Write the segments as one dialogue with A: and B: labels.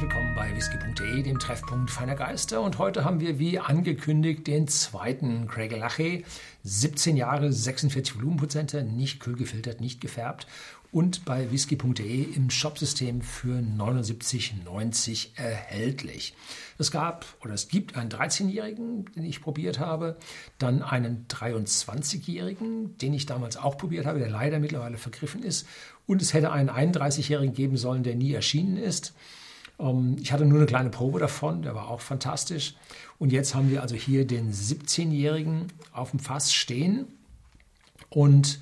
A: Herzlich willkommen bei whisky.de, dem Treffpunkt feiner Geister. Und heute haben wir, wie angekündigt, den zweiten Craig Lache. 17 Jahre, 46 Volumenprozente, nicht kühl gefiltert, nicht gefärbt. Und bei whisky.de im Shopsystem für 79,90 erhältlich. Es gab oder es gibt einen 13-Jährigen, den ich probiert habe, dann einen 23-Jährigen, den ich damals auch probiert habe, der leider mittlerweile vergriffen ist. Und es hätte einen 31-Jährigen geben sollen, der nie erschienen ist. Ähm, ich hatte nur eine kleine Probe davon, der war auch fantastisch. Und jetzt haben wir also hier den 17-Jährigen auf dem Fass stehen. Und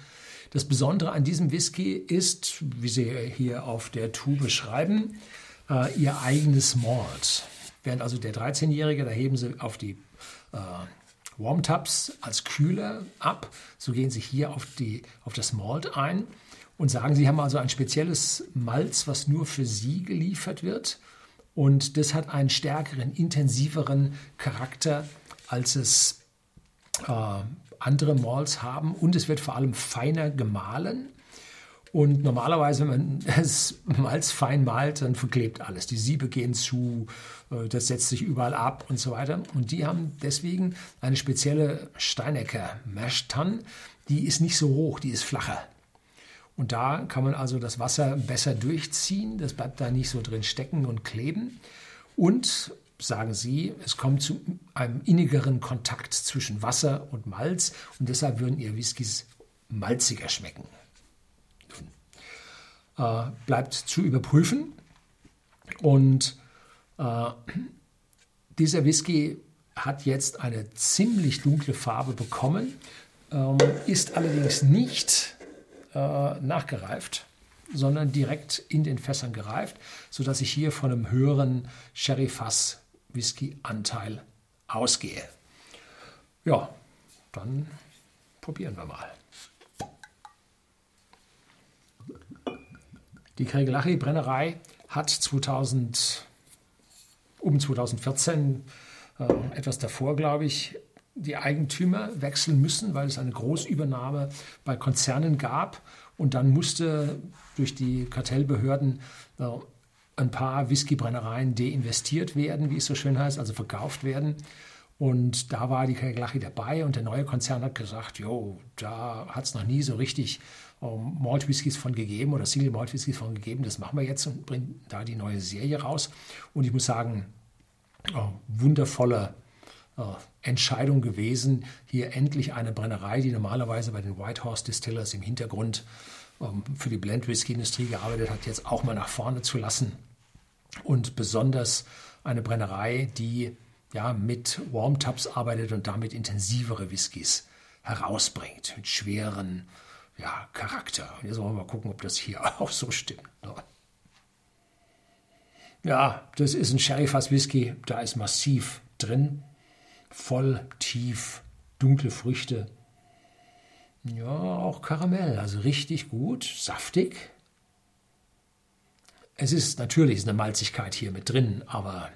A: das Besondere an diesem Whisky ist, wie Sie hier auf der Tube schreiben, äh, Ihr eigenes Malt. Während also der 13-Jährige, da heben Sie auf die äh, Warm Tubs als Kühler ab. So gehen Sie hier auf, die, auf das Malt ein und sagen, Sie haben also ein spezielles Malz, was nur für Sie geliefert wird. Und das hat einen stärkeren, intensiveren Charakter, als es äh, andere Malls haben. Und es wird vor allem feiner gemahlen. Und normalerweise, wenn man das Malz fein malt, dann verklebt alles. Die Siebe gehen zu, äh, das setzt sich überall ab und so weiter. Und die haben deswegen eine spezielle Steinecker Mashtan. Die ist nicht so hoch, die ist flacher. Und da kann man also das Wasser besser durchziehen. Das bleibt da nicht so drin stecken und kleben. Und sagen Sie, es kommt zu einem innigeren Kontakt zwischen Wasser und Malz und deshalb würden Ihr Whiskys malziger schmecken. Äh, bleibt zu überprüfen und äh, dieser Whisky hat jetzt eine ziemlich dunkle Farbe bekommen, ähm, ist allerdings nicht äh, nachgereift, sondern direkt in den Fässern gereift, sodass ich hier von einem höheren Sherry-Fass-Whisky-Anteil ausgehe. Ja, dann probieren wir mal. Die Kregelachi-Brennerei hat 2000, um 2014, äh, etwas davor, glaube ich, die Eigentümer wechseln müssen, weil es eine Großübernahme bei Konzernen gab. Und dann musste durch die Kartellbehörden äh, ein paar Whiskybrennereien deinvestiert werden, wie es so schön heißt, also verkauft werden. Und da war die Kaglachi dabei und der neue Konzern hat gesagt, jo, da hat es noch nie so richtig ähm, Malt Whiskys von gegeben oder Single Malt Whiskys von gegeben. Das machen wir jetzt und bringen da die neue Serie raus. Und ich muss sagen, oh, wundervoller äh, Entscheidung gewesen, hier endlich eine Brennerei, die normalerweise bei den Whitehorse Distillers im Hintergrund ähm, für die Blend Whisky Industrie gearbeitet hat, jetzt auch mal nach vorne zu lassen. Und besonders eine Brennerei, die ja mit Warm Tubs arbeitet und damit intensivere Whiskys herausbringt, mit schweren ja, Charakter. Und jetzt wollen wir mal gucken, ob das hier auch so stimmt. Ne? Ja, das ist ein Sherry-Fass Whisky, da ist massiv drin voll, tief, dunkle Früchte. Ja, auch Karamell, also richtig gut, saftig. Es ist natürlich eine Malzigkeit hier mit drin, aber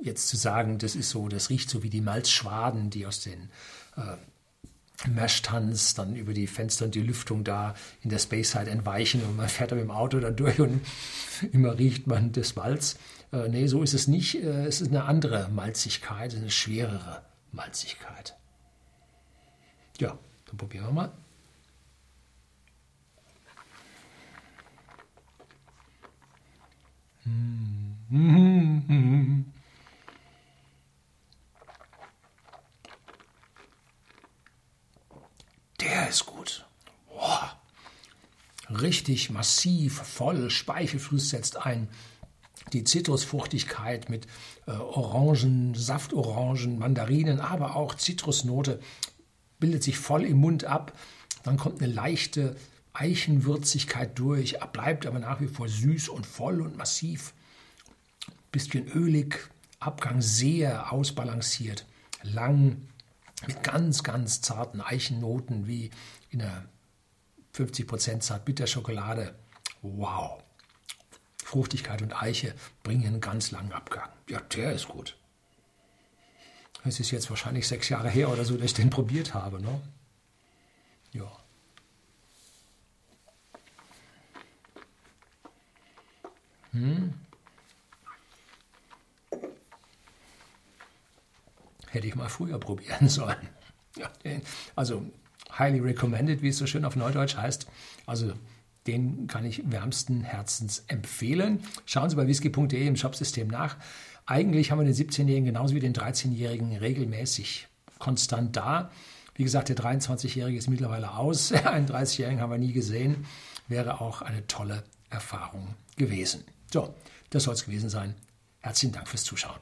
A: jetzt zu sagen, das ist so, das riecht so wie die Malzschwaden, die aus den äh, Mashtuns dann über die Fenster und die Lüftung da in der Space Side entweichen und man fährt da mit dem Auto da durch und immer riecht man das Malz. Äh, nee, so ist es nicht. Äh, es ist eine andere Malzigkeit, eine schwerere Malzigkeit. Ja, dann probieren wir mal. Der ist gut. Boah. Richtig massiv, voll, Speichelfluss setzt ein die Zitrusfruchtigkeit mit äh, Orangen, Saftorangen, Mandarinen, aber auch Zitrusnote bildet sich voll im Mund ab. Dann kommt eine leichte Eichenwürzigkeit durch, bleibt aber nach wie vor süß und voll und massiv. Bisschen ölig, Abgang sehr ausbalanciert, lang, mit ganz, ganz zarten Eichennoten wie in einer 50% Zartbitterschokolade. Wow. Fruchtigkeit und Eiche bringen einen ganz langen Abgang. Ja, der ist gut. Es ist jetzt wahrscheinlich sechs Jahre her oder so, dass ich den probiert habe. Ne? Ja. Hm. Hätte ich mal früher probieren sollen. Ja, also highly recommended, wie es so schön auf Neudeutsch heißt. Also den kann ich wärmsten Herzens empfehlen. Schauen Sie bei whisky.de im Shopsystem nach. Eigentlich haben wir den 17-Jährigen genauso wie den 13-Jährigen regelmäßig konstant da. Wie gesagt, der 23-Jährige ist mittlerweile aus. Einen 30-Jährigen haben wir nie gesehen. Wäre auch eine tolle Erfahrung gewesen. So, das soll es gewesen sein. Herzlichen Dank fürs Zuschauen.